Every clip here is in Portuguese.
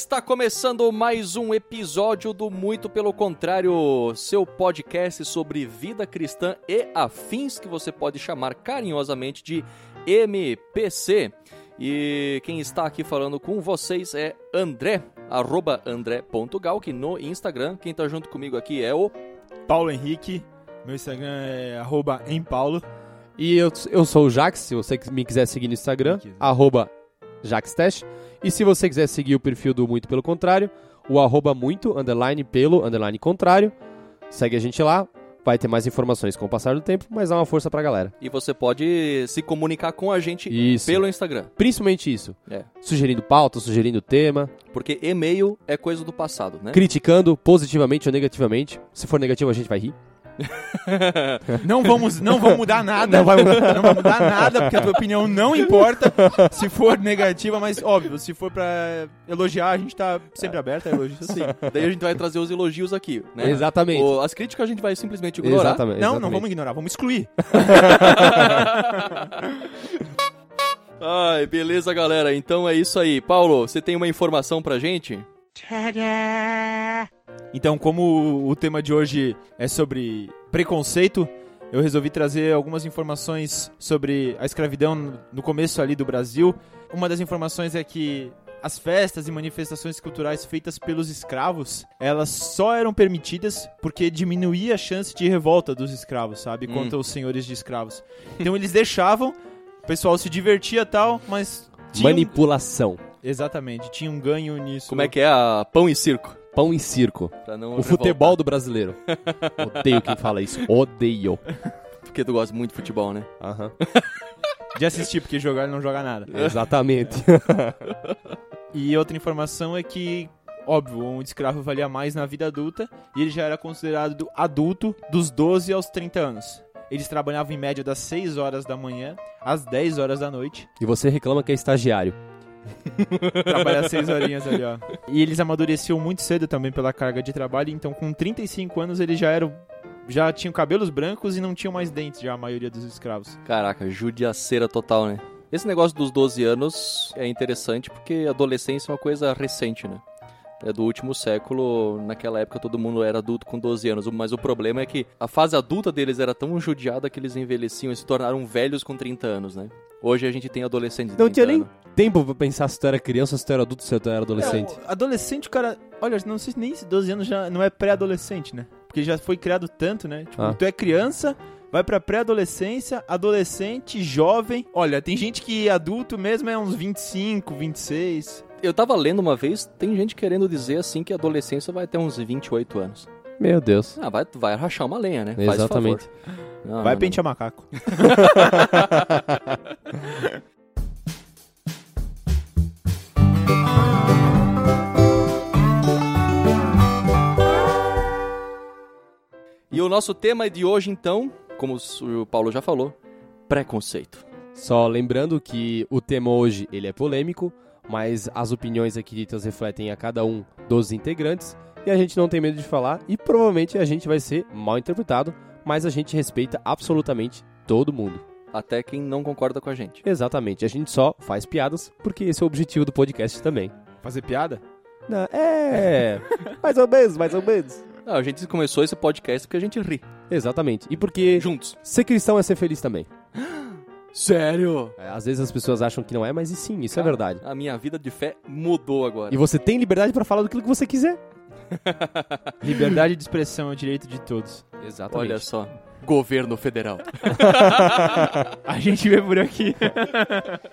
Está começando mais um episódio do Muito Pelo Contrário, seu podcast sobre vida cristã e afins que você pode chamar carinhosamente de MPC. E quem está aqui falando com vocês é André, arroba andré.galk no Instagram. Quem está junto comigo aqui é o Paulo Henrique, meu Instagram é arroba empaulo. E eu, eu sou o Jax, se você me quiser seguir no Instagram, arroba JaxTest. E se você quiser seguir o perfil do Muito Pelo Contrário, o arroba muito, underline pelo, underline contrário. Segue a gente lá, vai ter mais informações com o passar do tempo, mas dá uma força pra galera. E você pode se comunicar com a gente Isso. pelo Instagram. Principalmente isso. É. Sugerindo pauta, sugerindo tema, Porque e-mail é coisa do passado, né? criticando positivamente ou negativamente. Se for negativo, a gente vai rir. Não vamos, não vamos mudar nada. Não vai mudar. Não vai mudar nada, porque a tua opinião não importa se for negativa, mas óbvio, se for pra elogiar, a gente tá sempre aberto a elogios. Sim. Daí a gente vai trazer os elogios aqui, né? Exatamente. O- as críticas a gente vai simplesmente ignorar. Exatamente. Não, não exatamente. vamos ignorar, vamos excluir. Ai, beleza, galera. Então é isso aí. Paulo, você tem uma informação pra gente? Então, como o tema de hoje é sobre preconceito, eu resolvi trazer algumas informações sobre a escravidão no começo ali do Brasil. Uma das informações é que as festas e manifestações culturais feitas pelos escravos, elas só eram permitidas porque diminuía a chance de revolta dos escravos, sabe, Hum. contra os senhores de escravos. Então eles deixavam, o pessoal se divertia tal, mas tinha Manipulação. Exatamente, tinha um ganho nisso. Como é que é a pão e circo? Pão e circo. Pra não O futebol do brasileiro. Odeio quem fala isso. Odeio. Porque tu gosta muito de futebol, né? Aham. de assistir, porque jogar ele não joga nada. Exatamente. E outra informação é que, óbvio, um escravo valia mais na vida adulta e ele já era considerado adulto dos 12 aos 30 anos. Eles trabalhavam em média das 6 horas da manhã às 10 horas da noite. E você reclama que é estagiário. Trabalhar 6 horinhas ali, ó. E eles amadureciam muito cedo também pela carga de trabalho, então com 35 anos eles já eram já tinham cabelos brancos e não tinham mais dentes já a maioria dos escravos. Caraca, judiaceira total, né? Esse negócio dos 12 anos é interessante porque adolescência é uma coisa recente, né? É do último século, naquela época todo mundo era adulto com 12 anos, mas o problema é que a fase adulta deles era tão judiada que eles envelheciam e se tornaram velhos com 30 anos, né? Hoje a gente tem adolescentes Não 30 tinha nem tempo pra pensar se tu era criança, se tu era adulto, se tu era adolescente. É, o adolescente, o cara. Olha, não sei se nem se 12 anos já não é pré-adolescente, né? Porque já foi criado tanto, né? Tipo, Ah. tu é criança, vai pra pré-adolescência, adolescente, jovem. Olha, tem gente que adulto mesmo é uns 25, 26. Eu tava lendo uma vez, tem gente querendo dizer assim que a adolescência vai até uns 28 anos. Meu Deus. Ah, vai, vai rachar uma lenha, né? Faz Exatamente. favor. Não, vai não, pentear macaco. E o nosso tema de hoje, então, como o Paulo já falou, preconceito. Só lembrando que o tema hoje ele é polêmico, mas as opiniões aqui ditas refletem a cada um dos integrantes e a gente não tem medo de falar e provavelmente a gente vai ser mal interpretado, mas a gente respeita absolutamente todo mundo. Até quem não concorda com a gente. Exatamente, a gente só faz piadas porque esse é o objetivo do podcast também. Fazer piada? Não, é, mais ou menos, mais ou menos. Ah, a gente começou esse podcast porque a gente ri. Exatamente, e porque Juntos. ser cristão é ser feliz também. Sério? É, às vezes as pessoas acham que não é, mas e sim, isso é verdade. A minha vida de fé mudou agora. E você tem liberdade pra falar daquilo que você quiser. Liberdade de expressão é o direito de todos. Exatamente. Olha só. Governo federal. A gente vê por aqui.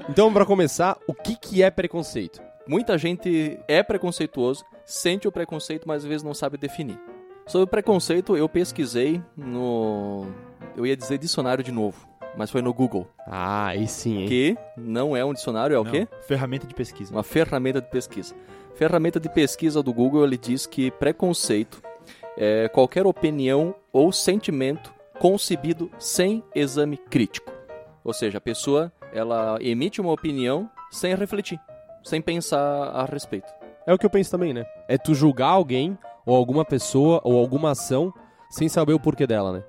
Então, pra começar, o que, que é preconceito? Muita gente é preconceituoso, sente o preconceito, mas às vezes não sabe definir. Sobre o preconceito, eu pesquisei no. Eu ia dizer dicionário de novo, mas foi no Google. Ah, aí sim, hein? Que não é um dicionário, é o Não, quê? Ferramenta de pesquisa. Uma ferramenta de pesquisa. Ferramenta de pesquisa do Google, ele diz que preconceito é qualquer opinião ou sentimento concebido sem exame crítico. Ou seja, a pessoa ela emite uma opinião sem refletir, sem pensar a respeito. É o que eu penso também, né? É tu julgar alguém, ou alguma pessoa, ou alguma ação, sem saber o porquê dela, né?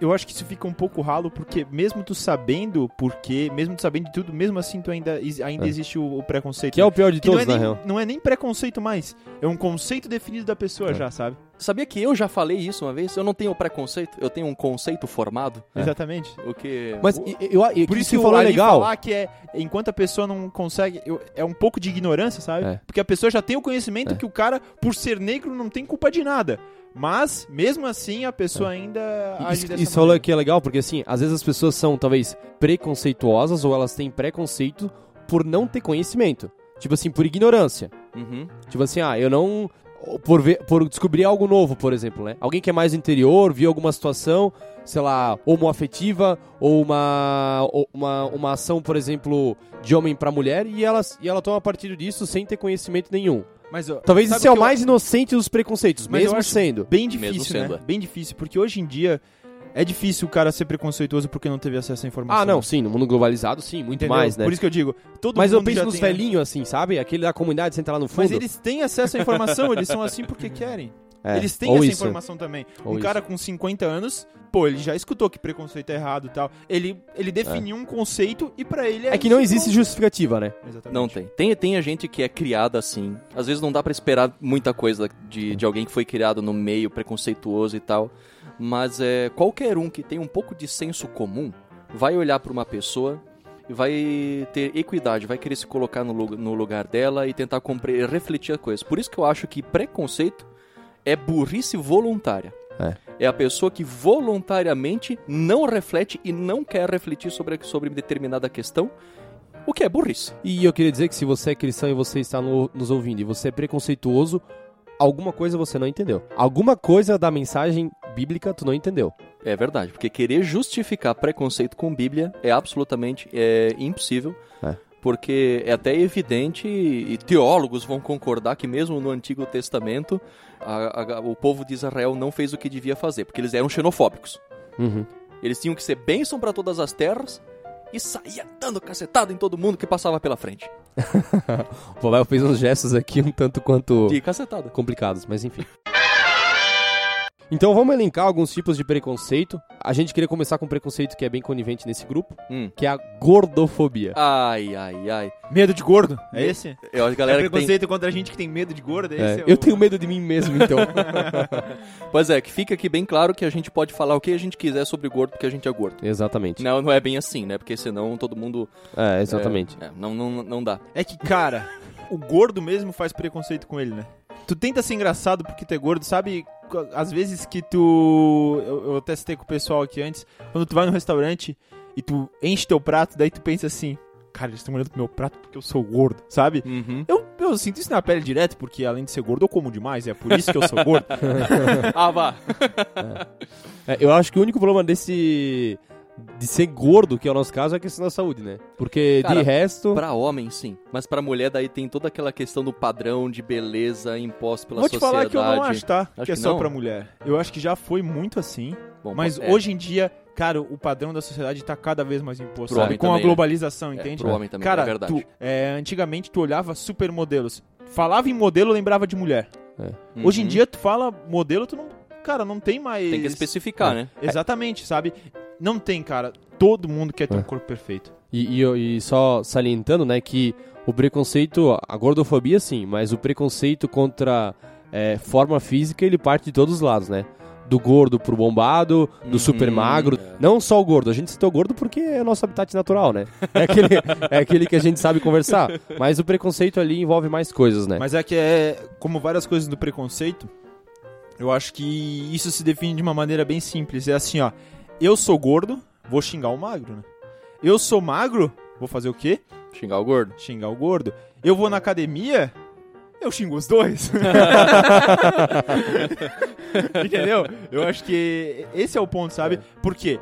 Eu acho que isso fica um pouco ralo, porque mesmo tu sabendo por quê, mesmo tu sabendo de tudo, mesmo assim tu ainda, ainda É. existe o, o preconceito. Que é o pior de Que não, todos, é na nem, real. não é nem preconceito mais, é um conceito definido da pessoa É. já, sabe? Sabia que eu já falei isso uma vez? Eu não tenho preconceito, eu tenho um conceito formado. É. Exatamente. O que. Mas O- eu, eu, Por que isso que falou é ali legal. falar que é enquanto a pessoa não consegue, eu- é um pouco de ignorância, sabe? É. Porque a pessoa já tem o conhecimento É. que o cara, por ser negro, não tem culpa de nada. Mas, mesmo assim, a pessoa ainda Isso, isso maneira. que é legal, porque assim, às vezes as pessoas são talvez preconceituosas ou elas têm preconceito por não ter conhecimento. Tipo assim, por ignorância. Uhum. Tipo assim, ah, eu não. Por, ver, por descobrir algo novo, por exemplo, né? Alguém que é mais do interior, viu alguma situação, sei lá, homoafetiva, ou uma, ou uma, uma ação, por exemplo, de homem pra mulher, e ela, e ela toma partido disso sem ter conhecimento nenhum. Mas, ó, Talvez isso é o que eu- mais inocente dos preconceitos, Mas eu mesmo sendo. Bem Mesmo difícil, sendo, né? Bem difícil, porque hoje em dia é difícil o cara ser preconceituoso porque não teve acesso à informação. Ah, não, sim, no mundo globalizado, sim, muito Entendeu? mais, né? Por isso que eu digo, todo Mas eu mundo penso já nos tem- velhinhos, assim, sabe? Aquele da comunidade senta lá no fundo. Mas eles têm acesso à informação, eles são assim porque querem. É, Eles têm essa isso. informação também. Ou um cara com 50 anos, pô, ele já escutou que preconceito é errado e tal. Ele, ele definiu um conceito e pra ele é É que não isso, existe justificativa, né? Exatamente. Não tem. tem. Tem a gente que é criada assim. Às vezes não dá pra esperar muita coisa de, de alguém que foi criado no meio preconceituoso e tal. Mas é, qualquer um que tem um pouco de senso comum vai olhar pra uma pessoa e vai ter equidade, vai querer se colocar no, no lugar dela e tentar compre- refletir a coisa. Por isso que eu acho que preconceito é burrice voluntária. É. a pessoa que voluntariamente não reflete e não quer refletir sobre, sobre determinada questão, o que é burrice. E eu queria dizer que se você é cristão e você está no- nos ouvindo e você é preconceituoso, alguma coisa você não entendeu. Alguma coisa da mensagem bíblica tu não entendeu. É verdade, porque querer justificar preconceito com Bíblia é absolutamente é, impossível. É. Porque é até evidente, e teólogos vão concordar que mesmo no Antigo Testamento, a- a- o povo de Israel não fez o que devia fazer, porque eles eram xenofóbicos. Uhum. Eles tinham que ser bênção para todas as terras e saía dando cacetada em todo mundo que passava pela frente. O Pavel fez uns gestos aqui um tanto quanto De cacetada. complicados, mas enfim. Então vamos elencar alguns tipos de preconceito. A gente queria começar com um preconceito que é bem conivente nesse grupo, Hum. que é a gordofobia. Ai, ai, ai. Medo de gordo? É esse? Eu, a galera é que tem... preconceito contra a gente que tem medo de gordo? É É, esse é eu o- tenho medo de mim mesmo, então. Pois é, que fica aqui bem claro que a gente pode falar o que a gente quiser sobre gordo porque a gente é gordo. exatamente. Não, não é bem assim, né? Porque senão todo mundo. É, exatamente. É, não, não, não dá. É que, cara, o gordo mesmo faz preconceito com ele, né? Tu tenta ser engraçado porque tu é gordo, sabe? Às vezes que tu. Eu, eu até citei com o pessoal aqui antes. Quando tu vai no restaurante e tu enche teu prato, daí tu pensa assim. Cara, eles estão olhando pro meu prato porque eu sou gordo, sabe? Uhum. Eu, eu sinto isso na pele direto, porque além de ser gordo, eu como demais. É por isso que eu sou gordo. ah, vá. É, eu acho que o único problema desse. De ser gordo, que é o nosso caso, é a questão da saúde, né? Porque Cara, de resto. Pra homem, sim. Mas pra mulher, daí tem toda aquela questão do padrão de beleza imposto pela Vou te sociedade. falar que eu não acho, tá? Acho que é que só não? pra mulher. Eu acho que já foi muito assim. Bom, Mas é, hoje em dia, cara, o padrão da sociedade tá cada vez mais imposto, Pro sabe? homem Com a né? globalização, é, entende? Pro homem também, Cara, é verdade. tu, é, antigamente tu olhava supermodelos. Falava em modelo, lembrava de mulher. Uhum. Hoje em dia tu fala modelo, tu não. Cara, não tem mais. Tem que especificar, É. né? Exatamente, sabe? Não tem, cara. Todo mundo quer ter É. um corpo perfeito. E, e- e só salientando, né, que o preconceito, a gordofobia sim, mas o preconceito contra é, forma física, ele parte de todos os lados, né? Do gordo pro bombado, do Uhum, super magro. é. Não só o gordo, a gente citou gordo porque é o nosso habitat natural, né? É aquele, é aquele que a gente sabe conversar. Mas o preconceito ali envolve mais coisas, né? Mas é que é. Como várias coisas do preconceito, eu acho que isso se define de uma maneira bem simples. É assim, ó. Eu sou gordo, vou xingar o magro, né? Eu sou magro, vou fazer o quê? Xingar o gordo. Xingar o gordo. Eu vou na academia, eu xingo os dois. Entendeu? Eu acho que esse é o ponto, sabe? Por quê?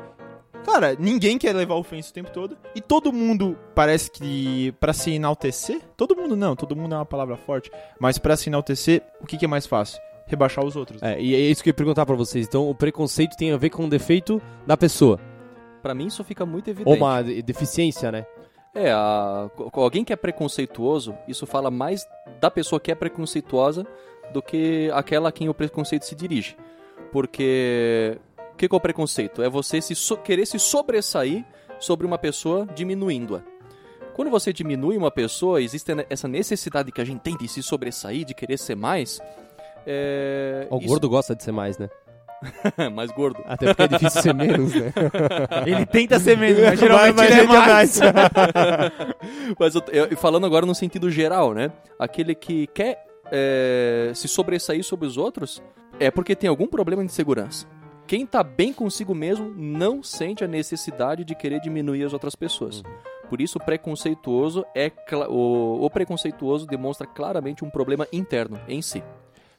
Cara, ninguém quer levar ofensa o tempo todo. E todo mundo parece que pra se enaltecer, todo mundo não, todo mundo é uma palavra forte, mas pra se enaltecer, o que, que é mais fácil? Rebaixar os outros. É, e é isso que eu ia perguntar pra vocês. Então, o preconceito tem a ver com o defeito da pessoa. Pra mim isso fica muito evidente. Ou uma de- deficiência, né? É, a- alguém que é preconceituoso, isso fala mais da pessoa que é preconceituosa do que aquela a quem o preconceito se dirige. Porque que, que é o preconceito? É você se so- querer se sobressair sobre uma pessoa diminuindo-a. Quando você diminui uma pessoa, existe essa necessidade que a gente tem de se sobressair, de querer ser mais. É... O isso- gordo gosta de ser mais, né? mais gordo. Até porque é difícil ser menos, né? Ele tenta ser menos, mas geralmente Mas ele é ele é mais. Mas eu, eu- falando agora no sentido geral, né? Aquele que quer é, se sobressair sobre os outros é porque tem algum problema de segurança. Quem tá bem consigo mesmo não sente a necessidade de querer diminuir as outras pessoas. Por isso, o preconceituoso é o, o preconceituoso demonstra claramente um problema interno em si.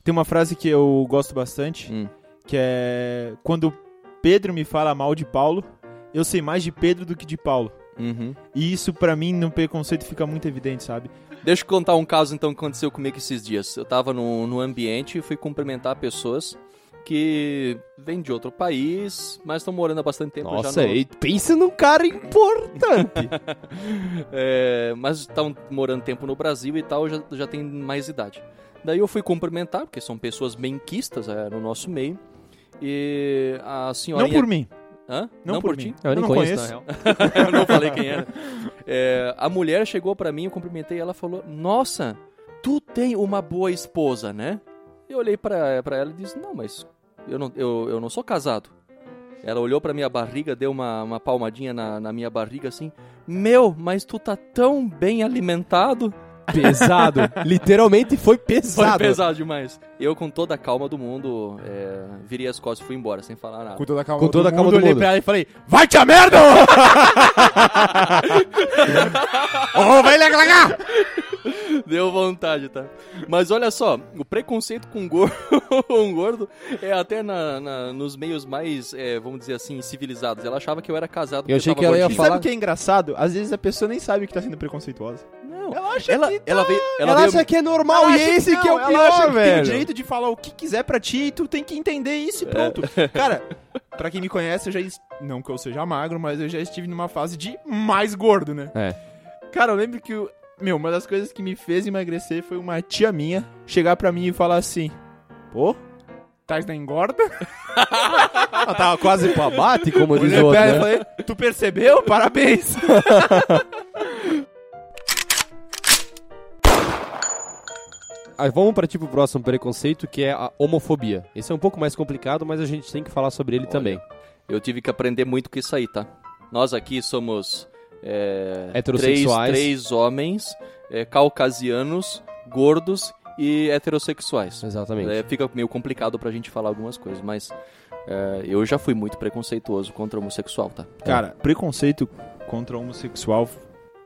Tem uma frase que eu gosto bastante, Hum. que é quando Pedro me fala mal de Paulo, eu sei mais de Pedro do que de Paulo. Uhum. E isso pra mim no preconceito fica muito evidente, sabe? Deixa eu contar um caso então que aconteceu comigo esses dias. Eu tava no, no ambiente e fui cumprimentar pessoas que vêm de outro país, mas estão morando há bastante tempo já Nossa, no... e pensa num cara importante. É, mas estão morando tempo no Brasil e tal, já, já tem mais idade. Daí eu fui cumprimentar, porque são pessoas benquistas é, no nosso meio. E a senhora. Não por mim. Hã? Não, por, mim. ti? Eu nem não conheço, conheço. na real. eu não falei quem era. É, a mulher chegou pra mim, eu cumprimentei, ela falou: Nossa, tu tem uma boa esposa, né? Eu olhei pra, pra ela e disse: Não, mas eu não, eu, eu não sou casado. Ela olhou pra minha barriga, deu uma, uma palmadinha na, na minha barriga assim: Meu, mas tu tá tão bem alimentado. Pesado. Literalmente foi pesado. Foi pesado demais. Eu, com toda a calma do mundo, é, virei as costas e fui embora, sem falar nada. Com toda a calma Com toda a calma do olhei mundo. pra ela e falei, vai te a merda! Ô, vai lá! Deu vontade, tá? Mas olha só, o preconceito com gordo, um gordo é até na, na- nos meios mais, é, vamos dizer assim, civilizados. Ela achava que eu era casado. Eu achei que ela ia gordinho. E sabe falar- o que é engraçado? Às vezes a pessoa nem sabe que tá sendo preconceituosa. Não, Ela acha ela, que tá... ela veio, ela Ela, veio, acha que é normal Ela e acha esse que é não, o ela pior, acha que tem o velho. direito de falar o que quiser pra ti e tu tem que entender isso e pronto. Cara, pra quem me conhece, eu já... es- Não que eu seja magro, mas eu já estive numa fase de mais gordo, né? É. Cara, eu lembro que... Meu, uma das coisas que me fez emagrecer foi uma tia minha chegar pra mim e falar assim... Pô, tá na engorda? Ela tava quase pro abate, como diz o outro, pra né? falei, tu percebeu? Parabéns! vamos para tipo o próximo preconceito, que é a homofobia. Esse é um pouco mais complicado, mas a gente tem que falar sobre ele Olha. também. eu tive que aprender muito com isso aí, tá? Nós aqui somos é, Heterossexuais. Três, três homens, é, caucasianos, gordos e heterossexuais. Exatamente. É, fica meio complicado pra gente falar algumas coisas, mas é, eu já fui muito preconceituoso contra homossexual, tá? Cara, preconceito contra o homossexual,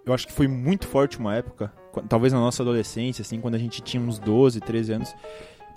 eu acho que foi muito forte uma época, talvez na nossa adolescência, assim, quando a gente tinha uns 12, 13 anos,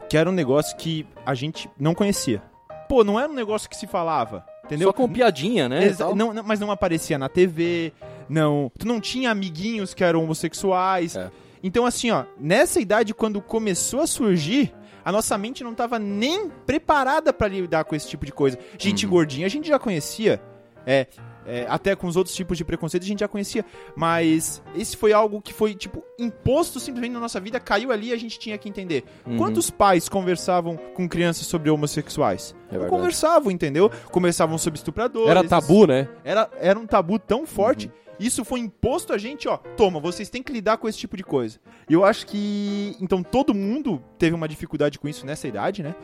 que era um negócio que a gente não conhecia. Pô, não era um negócio que se falava, entendeu? Só com piadinha, né? Exa- não, não- mas não aparecia na TV, não. Tu não tinha amiguinhos que eram homossexuais. É. Então, assim, ó, nessa idade, quando começou a surgir, a nossa mente não tava nem preparada pra lidar com esse tipo de coisa. Gente Uhum. gordinha, a gente já conhecia. É, é, até com os outros tipos de preconceito a gente já conhecia. Mas esse foi algo que foi, tipo, imposto simplesmente na nossa vida, caiu ali e a gente tinha que entender. Uhum. Quantos pais conversavam com crianças sobre homossexuais? É não conversavam, entendeu? Conversavam sobre estupradores. Era tabu, né? Era, era um tabu tão forte. Uhum. Isso foi imposto a gente, ó. Toma, vocês têm que lidar com esse tipo de coisa. E eu acho que. Então todo mundo teve uma dificuldade com isso nessa idade, né?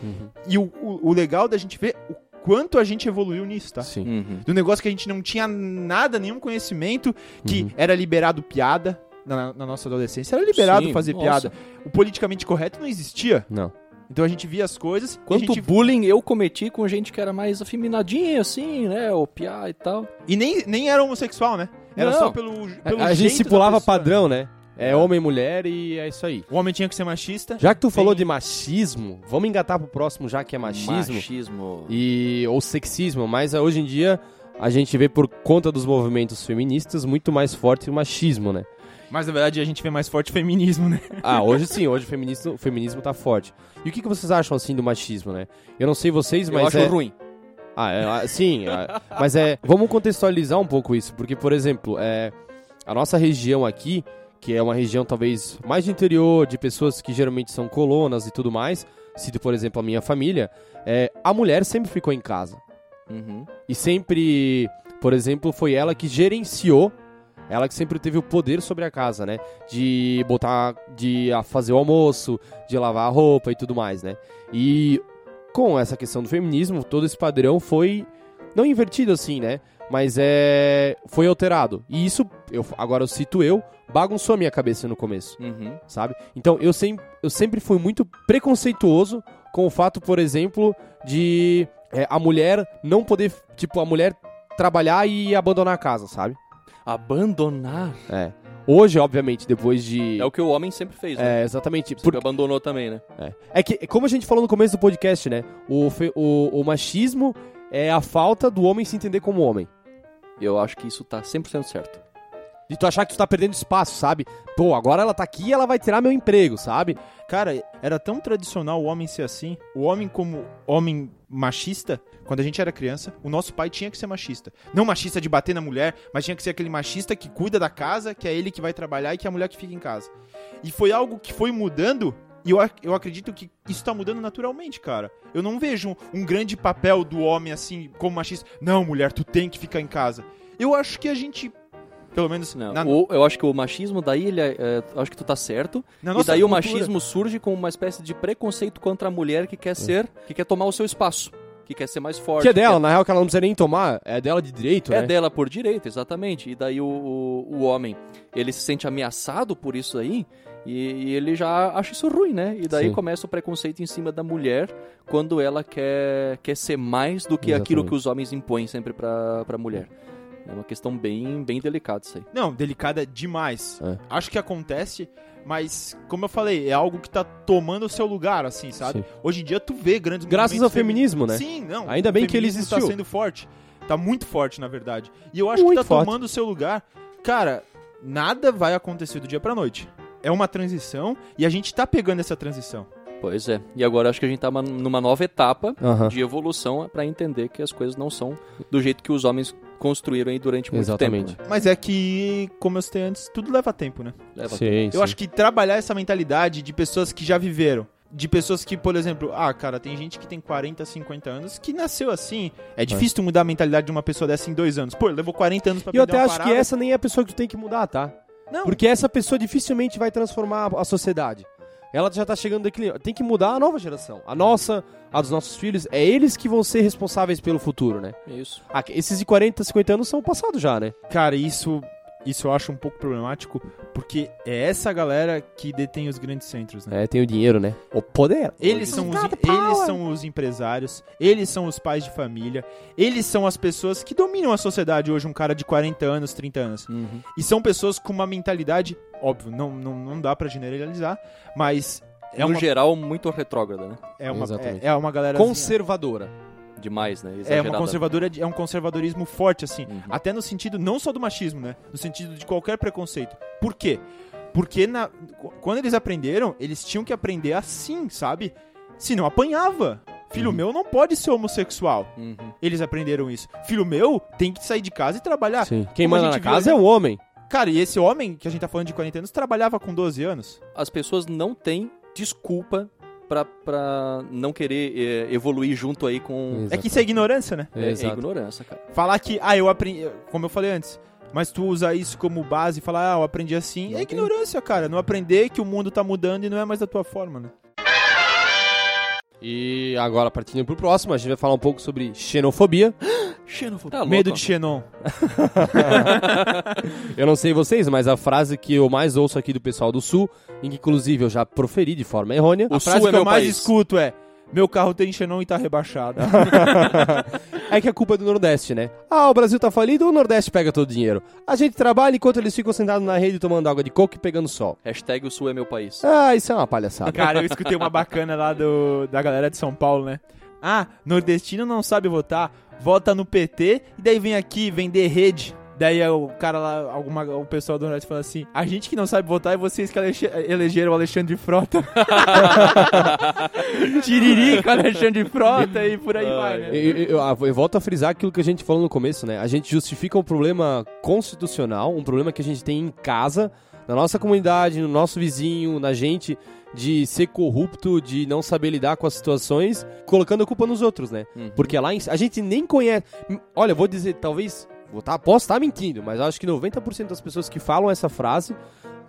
E o, o, o legal da gente ver o quanto a gente evoluiu nisso, tá? Sim. Uhum. Do negócio que a gente não tinha nada, nenhum conhecimento, que Uhum. era liberado piada na, na nossa adolescência. Era liberado Sim, fazer nossa. piada. O politicamente correto não existia. Não. Então a gente via as coisas. Quanto gente... bullying eu cometi com gente que era mais afeminadinha, assim, né? O piá e tal. E nem, nem era homossexual, né? Era Não. só pelo. pelo A, a gente se pulava padrão, né? É homem e mulher e é isso aí. O homem tinha que ser machista. Já que tu Tem- falou de machismo, vamos engatar pro próximo já que é machismo. Machismo. e ou sexismo, mas ah, hoje em dia a gente vê por conta dos movimentos feministas muito mais forte o machismo, né? Mas na verdade a gente vê mais forte o feminismo, né? Ah, hoje sim, hoje o feminismo, o feminismo tá forte. E o que, que vocês acham assim do machismo, né? Eu não sei vocês, Eu mas acho é... ruim. Ah, é, ah, sim, ah, mas é. Vamos contextualizar um pouco isso, porque, por exemplo, é, a nossa região aqui, que é uma região talvez mais de interior, de pessoas que geralmente são colonas e tudo mais, cito, por exemplo, a minha família, é, a mulher sempre ficou em casa. Uhum. E sempre, por exemplo, foi ela que gerenciou, ela que sempre teve o poder sobre a casa, né? De botar, de fazer o almoço, de lavar a roupa e tudo mais, né? E com essa questão do feminismo, todo esse padrão foi não invertido assim, né? Mas é foi alterado. E isso, eu, agora eu cito eu, bagunçou a minha cabeça no começo Uhum. sabe? Então eu sempre, eu sempre fui muito preconceituoso com o fato, por exemplo, de é, a mulher não poder, tipo, a mulher trabalhar e abandonar a casa, sabe? Abandonar. É. Hoje, obviamente, depois de. É o que o homem sempre fez, né? É, exatamente. Por, abandonou também, né? é. é que, como a gente falou no começo do podcast, né? O, fe- o, o machismo é a falta do homem se entender como homem. Eu acho que isso tá 100% certo. De tu achar que tu tá perdendo espaço, sabe? Pô, agora ela tá aqui e ela vai tirar meu emprego, sabe? Cara, era tão tradicional o homem ser assim. O homem como homem machista, quando a gente era criança, o nosso pai tinha que ser machista. Não machista de bater na mulher, mas tinha que ser aquele machista que cuida da casa, que é ele que vai trabalhar e que é a mulher que fica em casa. E foi algo que foi mudando e eu, ac- eu acredito que isso tá mudando naturalmente, cara. Eu não vejo um, um grande papel do homem assim, como machista. Não, mulher, tu tem que ficar em casa. Eu acho que a gente, pelo menos Não, na, o- eu acho que o machismo daí, ele é, é, eu acho que tu tá certo. na e daí o cultura- machismo surge com uma espécie de preconceito contra a mulher que quer ser, que quer tomar o seu espaço, que quer ser mais forte. Que é dela, quer- na real, que ela não precisa nem tomar, é dela de direito, É né? dela por direito, exatamente. E daí o, o, o homem, ele se sente ameaçado por isso aí, e, e ele já acha isso ruim, né? E daí Sim. começa o preconceito em cima da mulher quando ela quer, quer ser mais do que aquilo Exatamente. que os homens impõem sempre pra, pra mulher. É uma questão bem, bem delicada isso aí. Não, delicada demais. É. Acho que acontece, mas como eu falei, é algo que tá tomando o seu lugar, assim, sabe? Sim. Hoje em dia tu vê grandes Graças ao femi- feminismo, né? Sim, não. Ainda bem que ele tá existiu. sendo forte. Tá muito forte, na verdade. E eu acho Muito que tá forte. tomando o seu lugar. Cara, nada vai acontecer do dia pra noite. É uma transição e a gente tá pegando essa transição. Pois é. E agora acho que a gente tá uma- numa nova etapa Aham. de evolução pra entender que as coisas não são do jeito que os homens construíram aí durante muito Exatamente. tempo. né? Mas é que, como eu citei antes, tudo leva tempo, né? Leva Sim, Eu acho que trabalhar essa mentalidade de pessoas que já viveram. De pessoas que, por exemplo, ah, cara, tem gente que tem 40, 50 anos que nasceu assim. É difícil tu mudar a mentalidade de uma pessoa dessa em dois anos. Pô, levou 40 anos pra E eu até uma acho que parada. essa nem é a pessoa que tu tem que mudar, tá? Não, Porque essa pessoa dificilmente vai transformar a sociedade. Ela já tá chegando declínio. Tem que mudar a nova geração. A nossa, a dos nossos filhos. É eles que vão ser responsáveis pelo futuro, né? Isso. Ah, esses de 40, 50 anos são passados já, né? cara, isso, isso eu acho um pouco problemático, porque é essa galera que detém os grandes centros, né? É, tem o dinheiro, né? O poder. Eles são, os, eles são os empresários, eles são os pais de família, eles são as pessoas que dominam a sociedade hoje, um cara de 40 anos, 30 anos. Uhum. E são pessoas com uma mentalidade, óbvio, não, não, não dá pra generalizar, mas é no uma, geral, muito retrógrada, né? é uma, Exatamente. é, é uma galera... Conservadora. Demais, né? é, uma conservadora, é um conservadorismo forte, assim. Uhum. Até no sentido, não só do machismo, né? No sentido de qualquer preconceito. Por quê? Porque na, quando eles aprenderam, eles tinham que aprender assim, sabe? Senão apanhava. Filho Uhum. meu não pode ser homossexual. Uhum. Eles aprenderam isso. Filho meu tem que sair de casa e trabalhar. Sim. Quem como manda na viu casa é ali- o homem. Cara, e esse homem que a gente tá falando de 40 anos trabalhava com 12 anos. As pessoas não têm desculpa pra, pra não querer é, evoluir junto aí com... É que isso é ignorância, né? É, é ignorância, cara. Falar que, ah, eu aprendi. Como eu falei antes. Mas tu usar isso como base e falar, ah, eu aprendi assim. Não é tem. ignorância, cara. Não aprender que o mundo tá mudando e não é mais da tua forma, né? E agora, partindo pro próximo, a gente vai falar um pouco sobre xenofobia. Xenofobia. Tá Medo de Xenon. Eu não sei vocês, mas a frase que eu mais ouço aqui do pessoal do Sul, em que inclusive eu já proferi de forma errônea, O A Sul frase é que eu meu mais país. escuto é: Meu carro tem Xenon e tá rebaixado. é que a culpa é do Nordeste, né? Ah, o Brasil tá falido, o Nordeste pega todo o dinheiro. A gente trabalha enquanto eles ficam sentados na rede tomando água de coco e pegando sol. Hashtag o Sul é meu país. Ah, isso é uma palhaçada. Cara, eu escutei uma bacana lá do, da galera de São Paulo, né? Ah, nordestino não sabe votar, vota no PT e daí vem aqui vender rede. Daí o cara lá, alguma, o pessoal do Nordeste fala assim: a gente que não sabe votar é vocês que elege- elegeram o Alexandre Frota. Tiririca, Alexandre Frota e por aí vai, né? Eu, eu- eu- eu volto a frisar aquilo que a gente falou no começo, né? A gente justifica um problema constitucional, um problema que a gente tem em casa, na nossa comunidade, no nosso vizinho, na gente, de ser corrupto, de não saber lidar com as situações, colocando a culpa nos outros, né? Uhum. Porque lá em, a gente nem conhece. Olha, vou dizer, talvez. Vou tá, posso estar mentindo, mas acho que 90% das pessoas que falam essa frase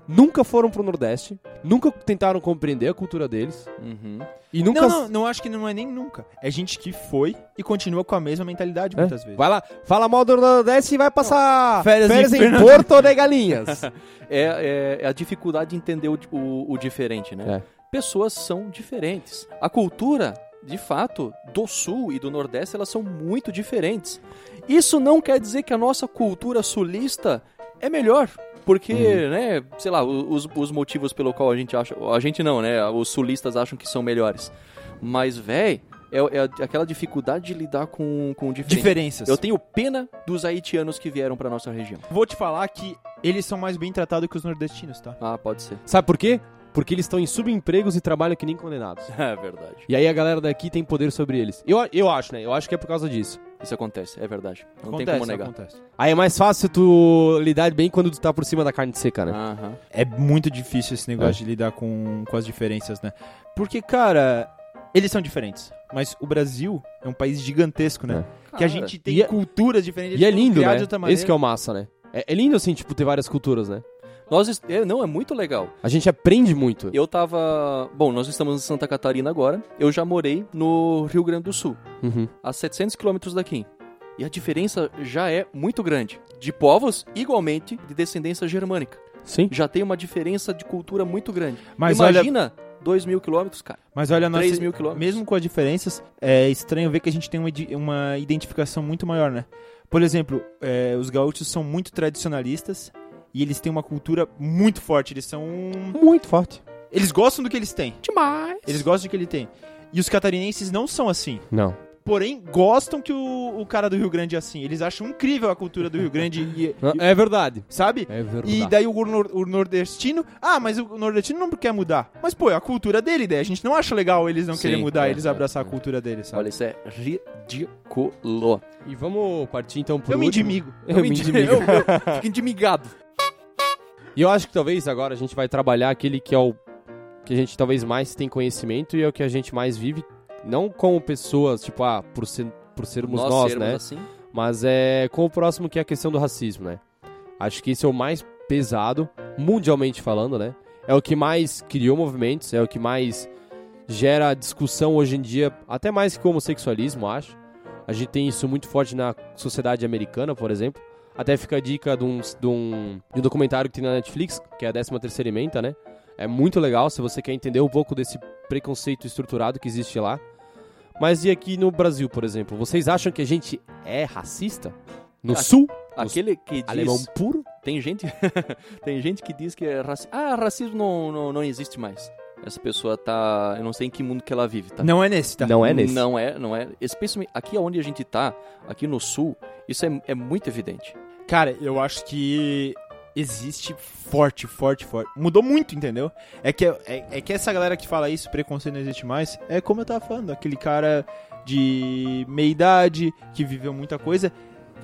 nunca foram pro Nordeste, nunca tentaram compreender a cultura deles Uhum. e nunca. Não, não, não acho que não é nem nunca. É gente que foi e continua com a mesma mentalidade É? muitas vezes. Vai lá, fala mal do Nordeste e vai passar Férias em em Porto de Galinhas. É, é- é a dificuldade de entender o, o- o diferente, né? Pessoas são diferentes. A cultura, de fato, do Sul e do Nordeste, elas são muito diferentes. Isso não quer dizer que a nossa cultura sulista é melhor. Porque, né, sei lá, os, os motivos pelo qual a gente acha. A gente não, né? Os sulistas acham que são melhores. Mas, véi, é, é aquela dificuldade de lidar com, com o diferente. Diferenças. Eu tenho pena dos haitianos que vieram pra nossa região. Vou te falar que eles são mais bem tratados que os nordestinos, tá? Ah, pode ser. Sabe por quê? Porque eles estão em subempregos e trabalham que nem condenados. É verdade. E aí a galera daqui tem poder sobre eles. Eu, eu acho, né? Eu acho que é por causa disso. Isso acontece, é verdade. Não acontece, tem como negar. acontece. Aí é mais fácil tu lidar bem quando tu tá por cima da carne seca, né? Aham. É muito difícil esse negócio de lidar com, com as diferenças, né? Porque, cara, eles são diferentes. Mas o Brasil é um país gigantesco, né? Que a Cara, gente tem e é- culturas diferentes. E é lindo, né? de outra maneira. Esse que é o massa, né? É, é lindo, assim, tipo, ter várias culturas, né? Nós, é, não, é muito legal. A gente aprende muito. Eu tava. Bom, nós estamos em Santa Catarina agora. Eu já morei no Rio Grande do Sul, Uhum. a 700 quilômetros daqui. E a diferença já é muito grande. De povos, igualmente, de descendência germânica. Sim. Já tem uma diferença de cultura muito grande. Mas olha, Imagina 2 mil quilômetros, cara. mas olha nossa, 3 mil quilômetros. mesmo com as diferenças, é estranho ver que a gente tem uma, uma identificação muito maior, né? Por exemplo, é, os gaúchos são muito tradicionalistas e eles têm uma cultura muito forte. Eles são. Muito forte. Eles gostam do que eles têm. Demais. Eles gostam do que ele tem. E os catarinenses não são assim. Não. Porém, gostam que o, o cara do Rio Grande é assim. Eles acham incrível a cultura do Rio Grande e, e- É verdade. sabe? É verdade. E daí o, nor- o nordestino, ah, mas o nordestino não quer mudar. Mas pô, é a cultura dele, daí a gente não acha legal eles não Sim, querem mudar, é, eles é, abraçar é. a cultura deles, sabe? Olha, isso é ridículo. E vamos partir então pro eu me último. indimigo. Eu me indimigo. Eu, eu fico endimigado. E eu acho que talvez agora a gente vai trabalhar aquele que é o que a gente talvez mais tem conhecimento e é o que a gente mais vive, não como pessoas, tipo, ah, por, ser, por sermos nós, sermos né? assim. Mas é com o próximo que é a questão do racismo, né? Acho que esse é o mais pesado, mundialmente falando, né? É o que mais criou movimentos, é o que mais gera discussão hoje em dia, até mais que o homossexualismo, acho. A gente tem isso muito forte na sociedade americana, por exemplo. Até fica a dica de um, de um, de um documentário que tem na Netflix, que é a 13 terceira emenda, né? É muito legal se você quer entender um pouco desse preconceito estruturado que existe lá. Mas e aqui no Brasil, por exemplo? Vocês acham que a gente é racista? No Aqui- sul? Aquele que diz... Alemão puro? Tem gente, tem gente que diz que é raci... ah, racismo não, não, não existe mais. Essa pessoa tá, eu não sei em que mundo que ela vive, tá? Não é nesse, tá? Não é nesse. Não é, não é. Especialmente aqui onde a gente tá, aqui no sul, isso é, é muito evidente. Cara, eu acho que existe forte, forte, forte. Mudou muito, entendeu? É que, é, é que essa galera que fala isso, preconceito não existe mais, é como eu tava falando, aquele cara de meia idade, que viveu muita coisa,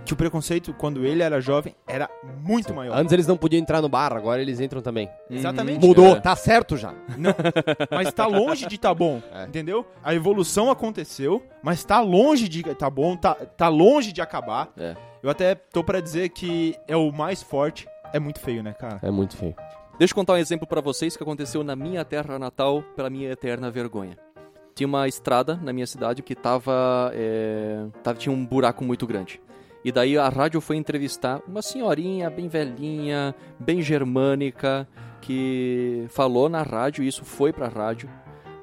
que o preconceito, quando ele era jovem, era muito maior. Antes eles não podiam entrar no bar, agora eles entram também. Exatamente. Mudou, É. tá certo já. Mas tá longe de tá bom, É. entendeu? A evolução aconteceu, mas tá longe de tá bom, tá, tá longe de acabar. É. Eu até tô pra dizer que é o mais forte. É muito feio, né, cara? É muito feio. Deixa eu contar um exemplo pra vocês que aconteceu na minha terra natal, pela minha eterna vergonha. Tinha uma estrada na minha cidade que tava, é, tava tinha um buraco muito grande. E daí a rádio foi entrevistar uma senhorinha bem velhinha, bem germânica, que falou na rádio, e isso foi pra rádio,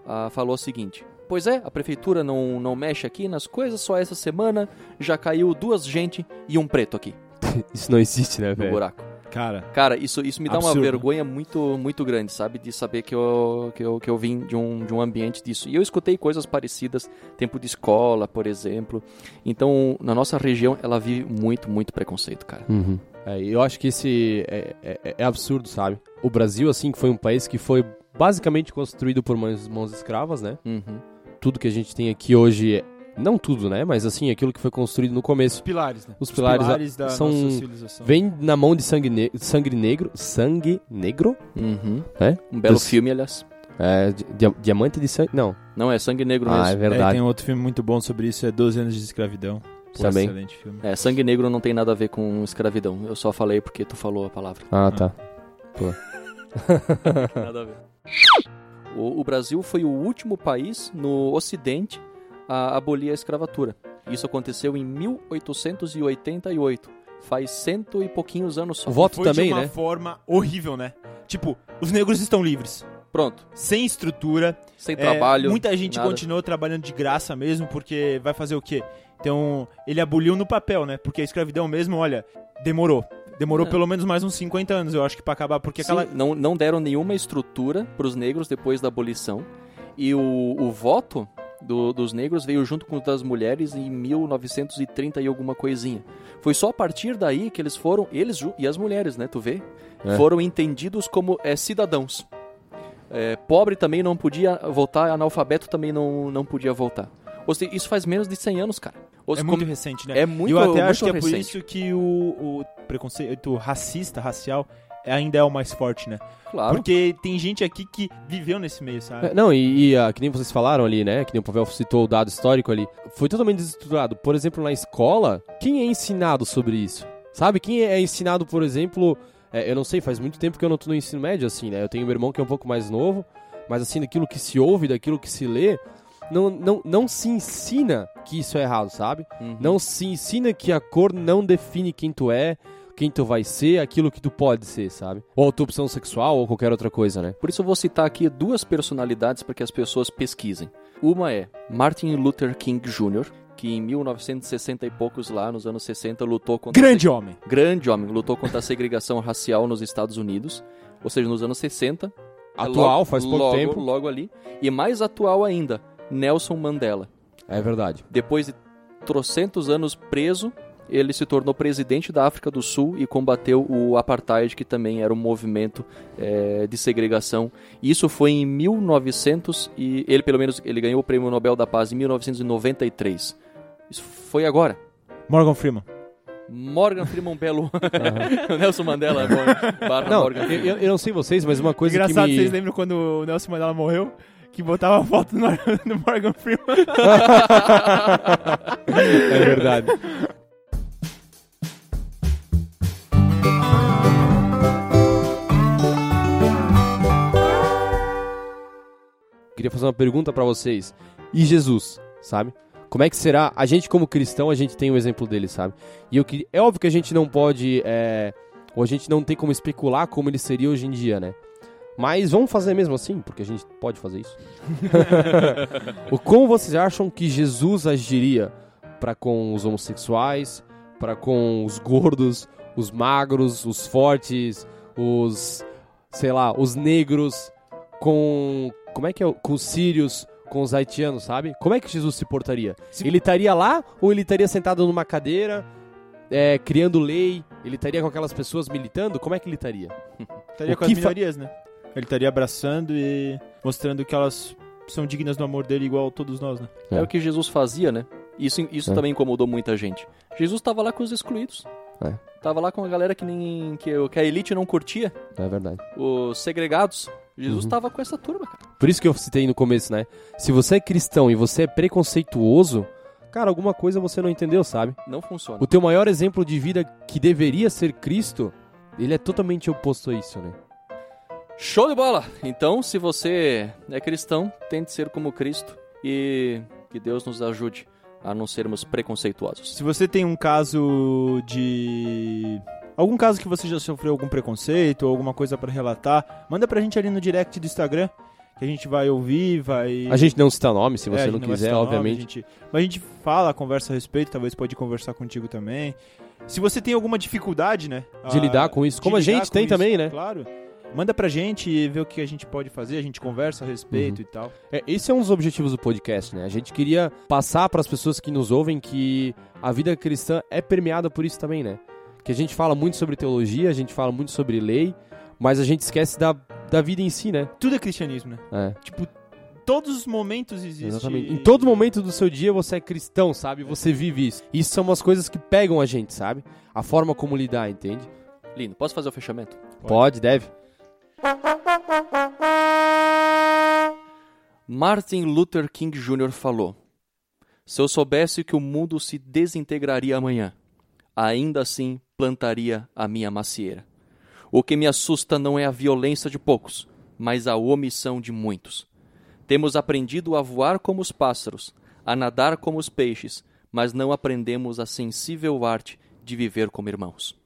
ah, falou o seguinte: Pois é, a prefeitura não, não mexe aqui nas coisas, só essa semana já caiu duas gente e um preto aqui Isso não existe, né, no velho? buraco. Cara, Cara, isso, isso me dá uma Absurdo. vergonha muito, muito grande, sabe? De saber que eu, que eu, que eu vim de um, de um ambiente disso. E eu escutei coisas parecidas, tempo de escola, por exemplo. Então, na nossa região, ela vive muito, muito preconceito, cara. Uhum. É, eu acho que esse é, é- é absurdo, sabe? O Brasil, assim, foi um país que foi basicamente construído por mãos, mãos escravas, né? Uhum. Tudo que a gente tem aqui hoje Não tudo, né? Mas assim, aquilo que foi construído no começo. Os pilares, né? Os pilares, da são- nossa civilização. Vem na mão de sangue, ne sangue negro. Sangue negro? Uhum. É? Um belo Dos- filme, aliás. É, di- dia- diamante de sangue. Não. Não, é Sangue Negro Ah, é mesmo. É, verdade. tem um outro filme muito bom sobre isso, é 12 anos de escravidão. Pô, Também. Excelente filme. É, Sangue Negro não tem nada a ver com escravidão. Eu só falei porque tu falou a palavra. Ah, tá. Nada a ver. O, o Brasil foi o último país no Ocidente a abolir a escravatura. Isso aconteceu em 1888. Faz cento e pouquinhos anos só. O voto Foi também, de uma né? forma horrível, né? Tipo, os negros estão livres. Pronto. Sem estrutura. Sem é, trabalho. Muita gente nada. continuou trabalhando de graça mesmo, porque vai fazer o quê? Então, ele aboliu no papel, né? Porque a escravidão mesmo, olha, demorou. Demorou É. pelo menos mais uns 50 anos, eu acho que pra acabar, porque Sim, aquela... não, não deram nenhuma estrutura para os negros depois da abolição. E o, o voto do- dos negros veio junto com o das mulheres em 1930 e alguma coisinha. Foi só a partir daí que eles foram, eles e as mulheres, né, tu vê, É. foram entendidos como é, cidadãos. É, pobre também não podia votar, analfabeto também não, não podia votar. Ou seja, isso faz menos de 100 anos, cara. Ou É muito como- recente, né? é muito eu até muito acho que é por recente. isso que o, o preconceito racista, racial, ainda é o mais forte, né? Claro. Porque tem gente aqui que viveu nesse meio, sabe? É, Não, e, e, ah, que nem vocês falaram ali, né? Que nem o Pavel citou o dado histórico ali. Foi totalmente desestruturado. Por exemplo, na escola, quem é ensinado sobre isso? Sabe? Quem é ensinado, por exemplo. é, eu não sei, faz muito tempo que eu não tô no ensino médio, assim, né? Eu tenho meu irmão que é um pouco mais novo, mas assim, daquilo que se ouve, daquilo que se lê, não, não, não se ensina que isso é errado, sabe? Uhum. Não se ensina que a cor não define quem tu é, quem tu vai ser, aquilo que tu pode ser, sabe? Ou a tua opção sexual, ou qualquer outra coisa, né? Por isso eu vou citar aqui duas personalidades para que as pessoas pesquisem. Uma é Martin Luther King Jr., que em 1960 e poucos lá, nos anos 60, lutou contra Grande homem. grande homem, lutou contra a segregação racial nos Estados Unidos, ou seja, nos anos 60. é Atual, logo- faz pouco logo- tempo. Logo ali. E mais atual ainda, Nelson Mandela. É verdade. Depois de trocentos anos preso, ele se tornou presidente da África do Sul e combateu o apartheid, que também era um movimento eh, de segregação. Isso foi em 1900 e ele pelo menos ele ganhou o Prêmio Nobel da Paz em 1993. Isso foi agora. Morgan Freeman. Morgan Freeman Belo, Nelson Mandela barra Não, Morgan eu, Freeman. eu- eu não sei vocês, mas uma coisa Engraçado, que me... vocês lembram quando o Nelson Mandela morreu? Que botava a foto no Morgan Freeman. é verdade. Queria fazer uma pergunta pra vocês. E Jesus, sabe? Como é que será? A gente como cristão, a gente tem o exemplo dele, sabe? E eu queria... é óbvio que a gente não pode, é, ou a gente não tem como especular como ele seria hoje em dia, né? Mas vamos fazer mesmo assim, porque a gente pode fazer isso. o como vocês acham que Jesus agiria para com os homossexuais, para com os gordos, os magros, os fortes, os sei lá, os negros, com como é que é, o- com os sírios, com os haitianos, sabe? Como é que Jesus se portaria? Se- Ele estaria lá ou ele estaria sentado numa cadeira, é, criando lei? Ele estaria com aquelas pessoas militando? Como é que ele estaria? Estaria com as que fa- minorias, né? Ele estaria abraçando e mostrando que elas são dignas do amor dele igual todos nós, né? É o que Jesus fazia, né? Isso, isso É. também incomodou muita gente. Jesus estava lá com os excluídos. É. Tava lá com a galera que nem que, que a elite não curtia, É verdade. os segregados. Jesus Uhum. tava com essa turma, cara. Por isso que eu citei no começo, né? Se você é cristão e você é preconceituoso, cara, alguma coisa você não entendeu, sabe? Não funciona. O teu maior exemplo de vida que deveria ser Cristo, ele é totalmente oposto a isso, né? Show de bola! Então, se você é cristão, tente ser como Cristo e que Deus nos ajude a não sermos preconceituosos. Se você tem um caso de. Algum caso que você já sofreu algum preconceito ou alguma coisa pra relatar, manda pra gente ali no direct do Instagram, que a gente vai ouvir, vai. A gente não cita nome, se É, você a não vai quiser, nome, obviamente. a gente- Mas a gente fala, conversa a respeito, talvez pode conversar contigo também. Se você tem alguma dificuldade, né? De ah, lidar com isso, como a gente tem isso, também, né? Claro. Manda pra gente e vê o que a gente pode fazer, a gente conversa a respeito Uhum. e tal. É, esse é um dos objetivos do podcast, né? A gente queria passar para as pessoas que nos ouvem que a vida cristã é permeada por isso também, né? Que a gente fala muito sobre teologia, a gente fala muito sobre lei, mas a gente esquece da, da vida em si, né? Tudo é cristianismo, né? É. Tipo, todos os momentos existe. Exatamente. Em todo momento do seu dia você é cristão, sabe? Você vive isso. Isso são umas coisas que pegam a gente, sabe? A forma como lidar, entende? Lindo. Posso fazer o fechamento? Pode, Pode deve. Martin Luther King Jr. falou: Se eu soubesse que o mundo se desintegraria amanhã, ainda assim plantaria a minha macieira. O que me assusta não é a violência de poucos, mas a omissão de muitos. Temos aprendido a voar como os pássaros, a nadar como os peixes, mas não aprendemos a sensível arte de viver como irmãos.